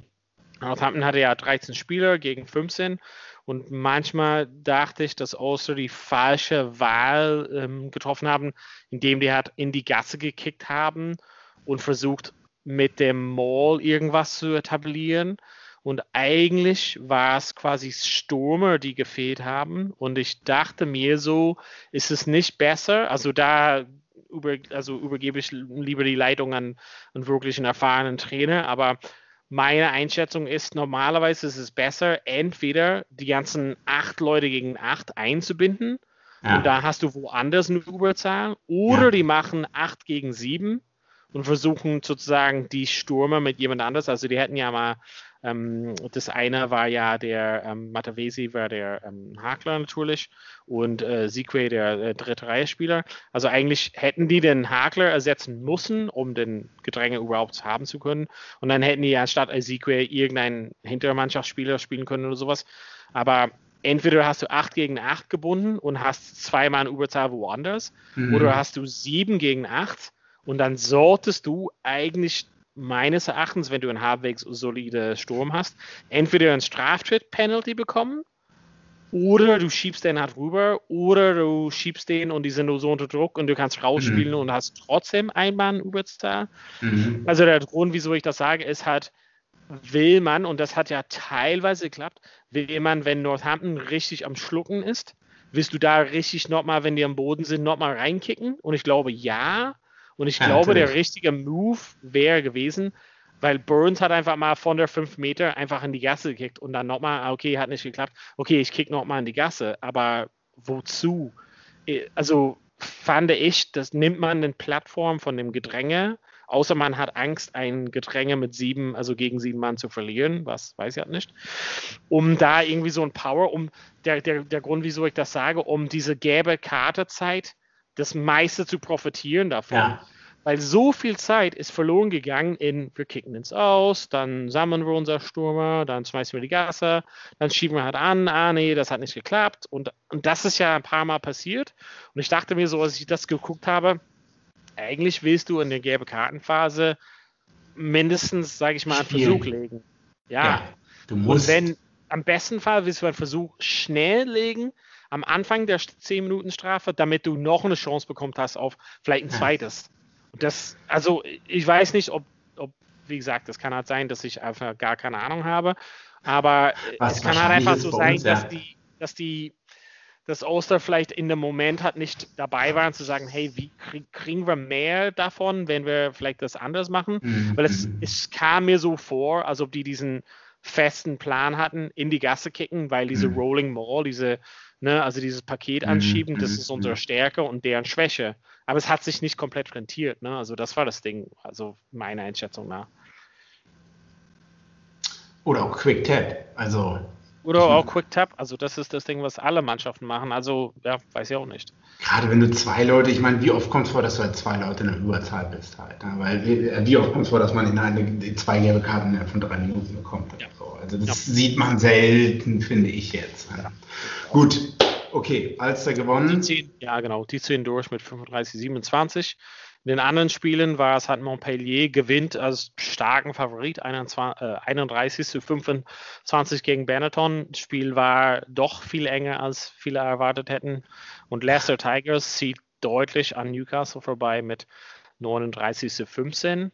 Northampton hatte ja 13 Spieler gegen 15 und manchmal dachte ich, dass Ulster die falsche Wahl ähm, getroffen haben, indem die halt in die Gasse gekickt haben und versucht mit dem Maul irgendwas zu etablieren. Und eigentlich war es quasi Stürmer, die gefehlt haben. Und ich dachte mir so, ist es nicht besser? Also da über, also übergebe ich lieber die Leitung an einen wirklichen erfahrenen Trainer. Aber meine Einschätzung ist, normalerweise ist es besser, entweder die ganzen acht Leute gegen acht einzubinden ja. und da hast du woanders eine Überzahl, oder ja. die machen acht gegen sieben und versuchen sozusagen die Stürmer mit jemand anders, also die hätten ja mal Ähm, das eine war ja der ähm, Matavesi, war der ähm, Hakler natürlich und äh, Sequay der äh, dritte Reihe-Spieler. Also eigentlich hätten die den Hakler ersetzen müssen, um den Gedränge überhaupt haben zu können. Und dann hätten die anstatt Sequay irgendeinen Hintermannschaftsspieler spielen können oder sowas. Aber entweder hast du 8 gegen 8 gebunden und hast zweimal Überzahl woanders, mhm. oder hast du 7 gegen 8 und dann solltest du eigentlich meines Erachtens, wenn du einen halbwegs solide Sturm hast, entweder ein Straftritt-Penalty bekommen oder du schiebst den halt rüber oder du schiebst den und die sind nur so unter Druck und du kannst rausspielen mhm. und hast trotzdem einen Überzahl. Mhm. Also der Grund, wieso ich das sage, ist halt, will man, und das hat ja teilweise geklappt, will man, wenn Northampton richtig am Schlucken ist, willst du da richtig nochmal, wenn die am Boden sind, nochmal reinkicken? Und ich glaube, ja. Und ich ja, glaube, natürlich. der richtige Move wäre gewesen, weil Burns hat einfach mal von der 5 Meter einfach in die Gasse gekickt und dann nochmal, ah, okay, hat nicht geklappt. Okay, ich kick nochmal in die Gasse, aber wozu? Also fand ich, das nimmt man den Plattform von dem Gedränge Außer man hat Angst, ein Gedränge mit sieben, also gegen sieben Mann zu verlieren, was weiß ich halt nicht. Um da irgendwie so ein Power, um der, der, der Grund, wieso ich das sage, um diese gelbe Kartezeit das meiste zu profitieren davon. Ja. Weil so viel Zeit ist verloren gegangen in, wir kicken ins Aus, dann sammeln wir unser Stürmer, dann schmeißen wir die Gasse, dann schieben wir halt an, ah nee, das hat nicht geklappt. Und, und das ist ja ein paar Mal passiert. Und ich dachte mir so, als ich das geguckt habe, eigentlich willst du in der gelben Kartenphase mindestens, sage ich mal, einen Spielen. Versuch legen. Ja. ja. du musst. Und wenn, am besten Fall willst du einen Versuch schnell legen, am Anfang der 10 Minuten Strafe, damit du noch eine Chance bekommt hast auf vielleicht ein zweites. Und das, also ich weiß nicht, ob, ob, wie gesagt, das kann halt sein, dass ich einfach gar keine Ahnung habe, aber Was es kann halt einfach so sein, uns, ja. dass die, dass die dass Oster vielleicht in dem Moment halt nicht dabei waren, zu sagen, hey, wie krieg, kriegen wir mehr davon, wenn wir vielleicht das anders machen? Mhm. Weil es, es kam mir so vor, als ob die diesen festen Plan hatten, in die Gasse kicken, weil diese mhm. Rolling Mall, diese, ne, also dieses Paket mhm. anschieben, das mhm. ist unsere Stärke und deren Schwäche. Aber es hat sich nicht komplett rentiert, ne? Also das war das Ding, also meiner Einschätzung nach. Oder auch Quick Tap, also oder auch Quick Tap, also das ist das Ding, was alle Mannschaften machen. Also, ja, weiß ich auch nicht. Gerade wenn du zwei Leute, ich meine, wie oft kommt es vor, dass du halt zwei Leute in der Überzahl bist halt. Ne? Weil äh, wie oft kommt es vor, dass man in eine, zwei gelbe Karten von drei Minuten bekommt. Ja. So. Also das ja. sieht man selten, finde ich jetzt. Ne? Ja. Gut, okay, Alster gewonnen. Die ziehen, ja, genau, die ziehen durch mit 35, 27. In den anderen Spielen war es halt Montpellier gewinnt als starken Favorit 21, äh, 31 zu 25 gegen Benetton. Das Spiel war doch viel enger, als viele erwartet hätten. Und Leicester Tigers zieht deutlich an Newcastle vorbei mit 39 zu 15.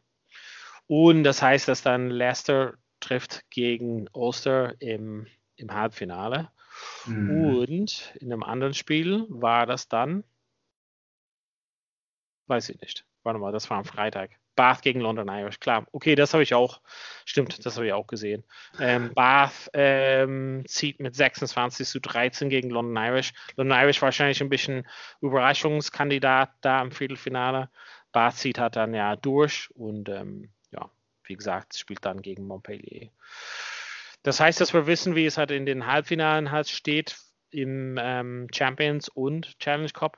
Und das heißt, dass dann Leicester trifft gegen Ulster im, im Halbfinale. Mhm. Und in einem anderen Spiel war das dann Weiß ich nicht. Warte mal, das war am Freitag. Bath gegen London Irish, klar. Okay, das habe ich auch. Stimmt, das habe ich auch gesehen. Ähm, Bath ähm, zieht mit 26 zu 13 gegen London Irish. London Irish wahrscheinlich ein bisschen Überraschungskandidat da im Viertelfinale. Bath zieht halt dann ja durch und ähm, ja, wie gesagt, spielt dann gegen Montpellier. Das heißt, dass wir wissen, wie es halt in den Halbfinalen halt steht im ähm, Champions und Challenge Cup.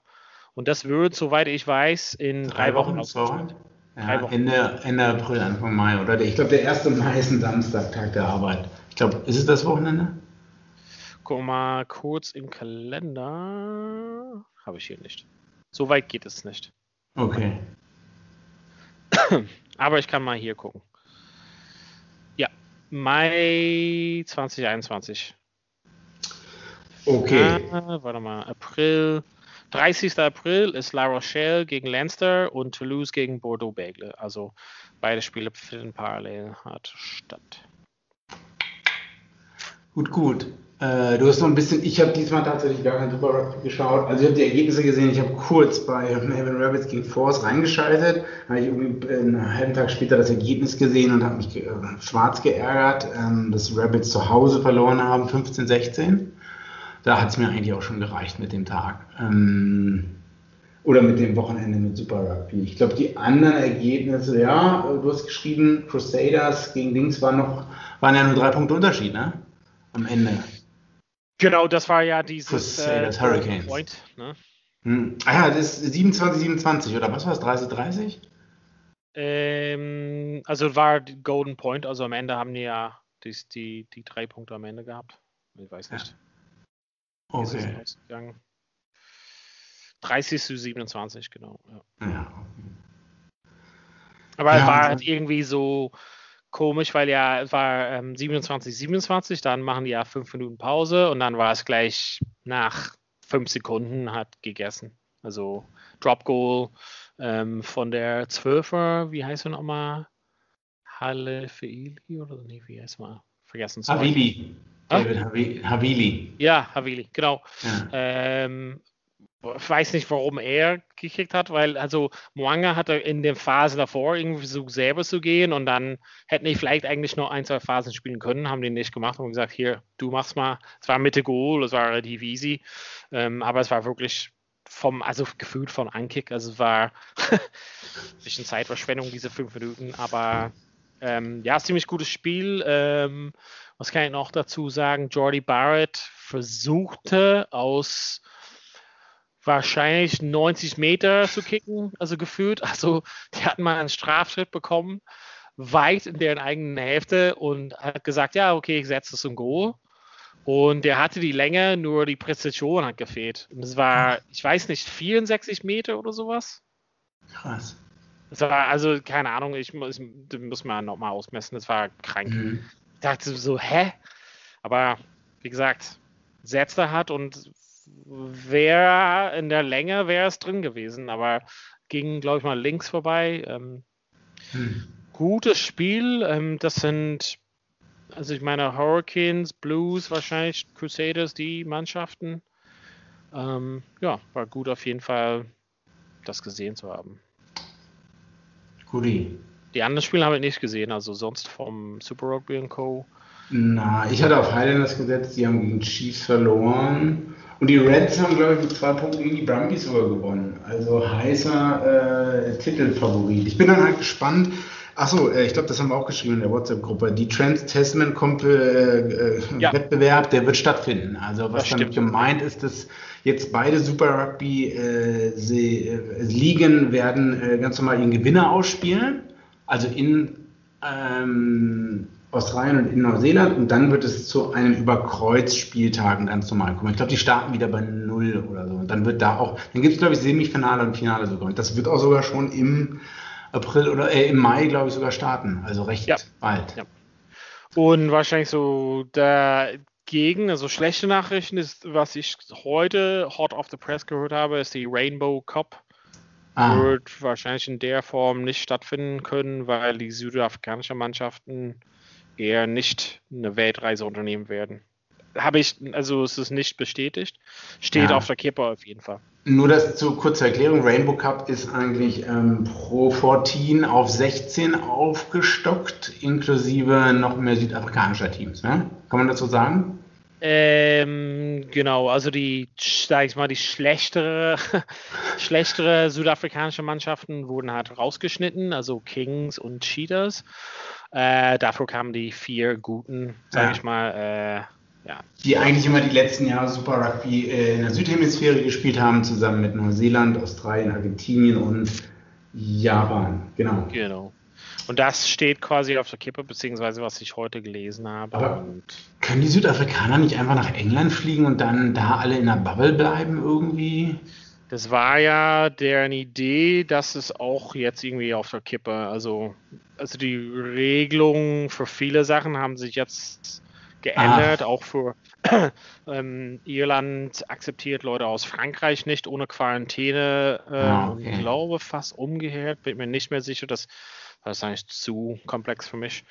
Und das wird, soweit ich weiß, in drei, drei Wochen, Wochen ausgespielt. Ja, Ende, Ende April, Anfang Mai, oder? Ich glaube, der erste Mai ist ein Samstag, Tag der Arbeit. Ich glaube, ist es das Wochenende? Guck mal kurz im Kalender. Habe ich hier nicht. So weit geht es nicht. Okay. Aber ich kann mal hier gucken. Ja, Mai 2021. Okay. Ah, warte mal, April. 30. April ist La Rochelle gegen Leinster und Toulouse gegen Bordeaux-Bègles. Also beide Spiele finden parallel hat statt. Gut, gut. Äh, du hast noch ein bisschen, ich habe diesmal tatsächlich gar kein Super Rugby geschaut. Also ich habe die Ergebnisse gesehen, ich habe kurz bei Melbourne Rabbits gegen Force reingeschaltet. Habe ich irgendwie einen halben Tag später das Ergebnis gesehen und habe mich äh, schwarz geärgert, ähm, dass Rabbits zu Hause verloren haben, 15-16 da hat es mir eigentlich auch schon gereicht mit dem Tag. Ähm, Oder mit dem Wochenende mit Super Rugby. Ich glaube, die anderen Ergebnisse, ja, du hast geschrieben, Crusaders gegen Dings waren noch, waren ja nur drei Punkte Unterschied, ne? Am Ende. Genau, das war ja dieses Crusaders äh, Hurricanes. Point, ne? hm. Ah ja, das ist 27, 27, oder was war es? 30, 30? Ähm, also war Golden Point, also am Ende haben die ja die, die, die drei Punkte am Ende gehabt. Ich weiß nicht. Ja. Okay. 30 zu 27, genau. Ja. ja. Aber ja, es war halt irgendwie so komisch, weil ja, es war ähm, 27, 27, dann machen die ja fünf Minuten Pause und dann war es gleich nach fünf Sekunden hat gegessen. Also Drop Goal ähm, von der Zwölfer, wie heißt er nochmal? Halle Feili oder nee, wie heißt man? Vergessen. Havili. David Havili. Ja, Havili, genau. Ja. Ähm, ich weiß nicht, warum er gekickt hat, weil also Moanga hatte in der Phase davor irgendwie versucht, selber zu gehen und dann hätten die vielleicht eigentlich nur ein, zwei Phasen spielen können, haben die nicht gemacht und gesagt, hier, du machst mal. Es war Mitte Goal, es war relativ easy, ähm, aber es war wirklich vom, also gefühlt von Ankick, also es war ein bisschen Zeitverschwendung, diese fünf Minuten, aber ähm, ja, ziemlich gutes Spiel. Ähm, was kann ich noch dazu sagen? Jordi Barrett versuchte aus wahrscheinlich 90 Meter zu kicken, also gefühlt. Also der hat mal einen Strafschritt bekommen, weit in deren eigenen Hälfte und hat gesagt, ja, okay, ich setze es im Goal. Und der hatte die Länge, nur die Präzision hat gefehlt. Und es war, ich weiß nicht, 64 Meter oder sowas. Krass. Das war, also, keine Ahnung, ich muss, muss man nochmal ausmessen, das war krank. Mhm. Dachte so, hä? Aber wie gesagt, setzt er hat und wäre in der Länge wäre es drin gewesen, aber ging, glaube ich, mal links vorbei. Ähm, hm. Gutes Spiel. Ähm, das sind, also ich meine, Hurricanes, Blues, wahrscheinlich Crusaders, die Mannschaften. Ähm, ja, war gut auf jeden Fall, das gesehen zu haben. Guti. Die anderen Spiele habe ich nicht gesehen, also sonst vom Super Rugby Co. Na, ich hatte auf Highlanders gesetzt, die haben gegen Chiefs verloren. Und die Reds haben, glaube ich, mit zwei Punkten gegen die Brumbies sogar gewonnen. Also heißer äh, Titelfavorit. Ich bin dann halt gespannt. Achso, äh, ich glaube, das haben wir auch geschrieben in der WhatsApp-Gruppe. Die Trans-Tasman-Wettbewerb, äh, äh, der wird stattfinden. Also was damit gemeint ist, dass jetzt beide Super Rugby-Ligen äh, werden äh, ganz normal ihren Gewinner ausspielen. Also in ähm, Australien und in Neuseeland und dann wird es zu einem Überkreuzspieltagen ganz normal kommen. Ich glaube, die starten wieder bei null oder so. Und dann wird da auch, dann gibt es, glaube ich, Semifinale und Finale sogar. Und das wird auch sogar schon im April oder äh, im Mai, glaube ich, sogar starten. Also recht ja. bald. Ja. Und wahrscheinlich so dagegen, also schlechte Nachrichten ist, was ich heute hot off the press gehört habe, ist die Rainbow Cup. Ah. Wird wahrscheinlich in der Form nicht stattfinden können, weil die südafrikanischen Mannschaften eher nicht eine Weltreise unternehmen werden. Habe ich, also es ist nicht bestätigt. Steht ja. auf der Kippe auf jeden Fall. Nur das zu kurzer Erklärung: Rainbow Cup ist eigentlich ähm, pro 14 auf 16 aufgestockt, inklusive noch mehr südafrikanischer Teams. Ne? Kann man dazu sagen? Ähm, genau, also die, sag ich mal, die schlechtere, schlechtere südafrikanische Mannschaften wurden halt rausgeschnitten, also Kings und Cheetahs. Äh, dafür kamen die vier guten, sag ja. ich mal, äh, ja. Die eigentlich immer die letzten Jahre Super Rugby äh, in der Südhemisphäre gespielt haben, zusammen mit Neuseeland, Australien, Argentinien und Japan. Genau. Genau. Und das steht quasi auf der Kippe, beziehungsweise was ich heute gelesen habe. Aber können die Südafrikaner nicht einfach nach England fliegen und dann da alle in der Bubble bleiben irgendwie? Das war ja deren Idee, dass es auch jetzt irgendwie auf der Kippe, also, also die Regelungen für viele Sachen haben sich jetzt geändert, Ach. auch für ähm, Irland akzeptiert Leute aus Frankreich nicht ohne Quarantäne. Äh, ah, okay. Ich glaube fast umgekehrt, bin mir nicht mehr sicher, dass das ist eigentlich zu komplex für mich.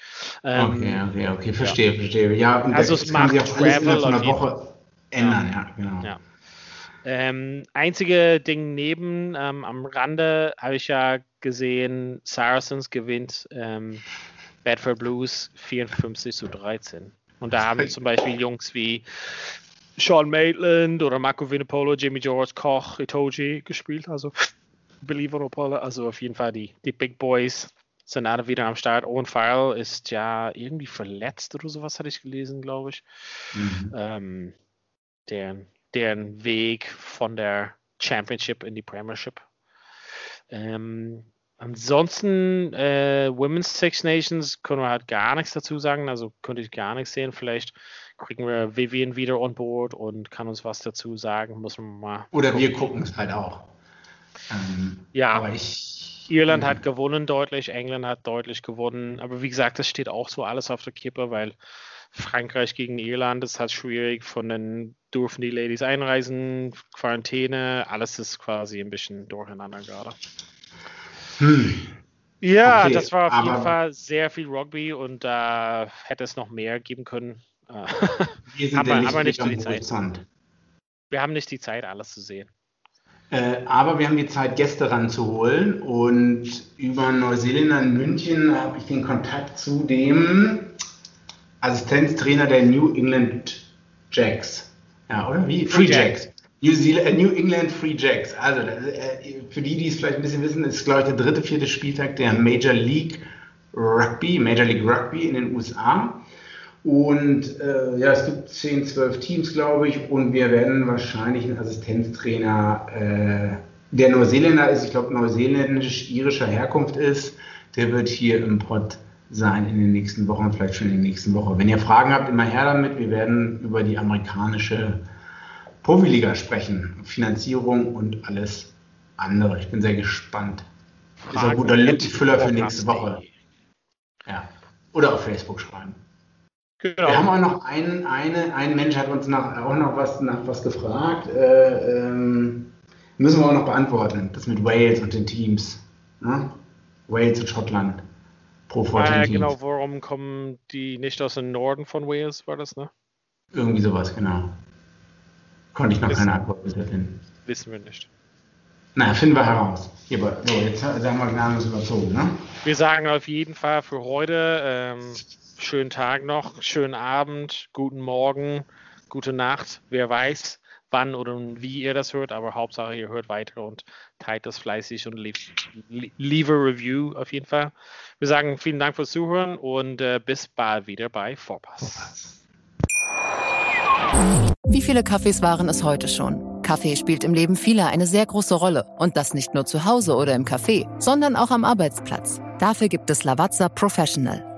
Ähm, okay, okay, okay, verstehe, ja. verstehe. Ja, also es macht Travel auf einer Woche ändern, ja, genau. Ja. Ähm, einzige Ding neben, ähm, am Rande habe ich ja gesehen, Saracens gewinnt ähm, Bedford Blues 54 zu 13. Und da haben zum Beispiel Jungs wie Sean Maitland oder Marco Vinipolo, Jimmy George, Koch, Itoji gespielt. Also Believe also auf jeden Fall die, die Big Boys alle wieder am Start. Owen Farrell ist ja irgendwie verletzt oder sowas, hatte ich gelesen, glaube ich. Mhm. Ähm, deren, deren Weg von der Championship in die Premiership. Ähm, ansonsten, äh, Women's Six Nations können wir halt gar nichts dazu sagen, also könnte ich gar nichts sehen. Vielleicht kriegen wir Vivian wieder on board und kann uns was dazu sagen. Muss man mal. Oder gucken. wir gucken es halt auch. Ähm, ja, aber ich. Irland hat gewonnen deutlich, England hat deutlich gewonnen, aber wie gesagt, das steht auch so alles auf der Kippe, weil Frankreich gegen Irland ist halt schwierig. Von den dürfen die Ladies einreisen, Quarantäne, alles ist quasi ein bisschen durcheinander gerade. Hm. Ja, okay, das war auf jeden Fall sehr viel Rugby und da äh, hätte es noch mehr geben können. Wir sind nicht, aber nicht die Zeit. Wir haben nicht die Zeit, alles zu sehen. Äh, aber wir haben die Zeit, Gäste ranzuholen. Und über Neuseeländer in München habe ich den Kontakt zu dem Assistenztrainer der New England Jacks. Ja, oder wie? Free, Free Jacks. Jacks. New, Zealand, äh, New England Free Jacks. Also, äh, für die, die es vielleicht ein bisschen wissen, ist, glaube ich, der dritte, vierte Spieltag der Major League Rugby, Major League Rugby in den USA. Und äh, ja, es gibt 10, 12 Teams, glaube ich, und wir werden wahrscheinlich einen Assistenztrainer, äh, der Neuseeländer ist, ich glaube neuseeländisch-irischer Herkunft ist, der wird hier im Pod sein in den nächsten Wochen, vielleicht schon in der nächsten Woche. Wenn ihr Fragen habt, immer her damit. Wir werden über die amerikanische Profiliga sprechen, Finanzierung und alles andere. Ich bin sehr gespannt. Fragen ist ein guter Lippenfüller für nächste Woche. Ja. Oder auf Facebook schreiben. Genau. Wir haben auch noch einen, eine, ein Mensch hat uns nach, auch noch was, nach was gefragt. Äh, ähm, müssen wir auch noch beantworten. Das mit Wales und den Teams. Ne? Wales und Schottland. Pro 14 ah, ja, genau. Warum kommen die nicht aus dem Norden von Wales, war das, ne? Irgendwie sowas, genau. Konnte ich noch wissen, keine Antwort finden. Wissen wir nicht. Na, finden wir heraus. Hier, so, jetzt sagen wir Gnadenlos überzogen, ne? Wir sagen auf jeden Fall für heute ähm, schönen Tag noch, schönen Abend, guten Morgen, gute Nacht, wer weiß, wann oder wie ihr das hört, aber Hauptsache ihr hört weiter und teilt das fleißig und leave a review auf jeden Fall. Wir sagen vielen Dank fürs Zuhören und äh, bis bald wieder bei Vorpass. Wie viele Kaffees waren es heute schon? Kaffee spielt im Leben vieler eine sehr große Rolle und das nicht nur zu Hause oder im Café, sondern auch am Arbeitsplatz. Dafür gibt es Lavazza Professional.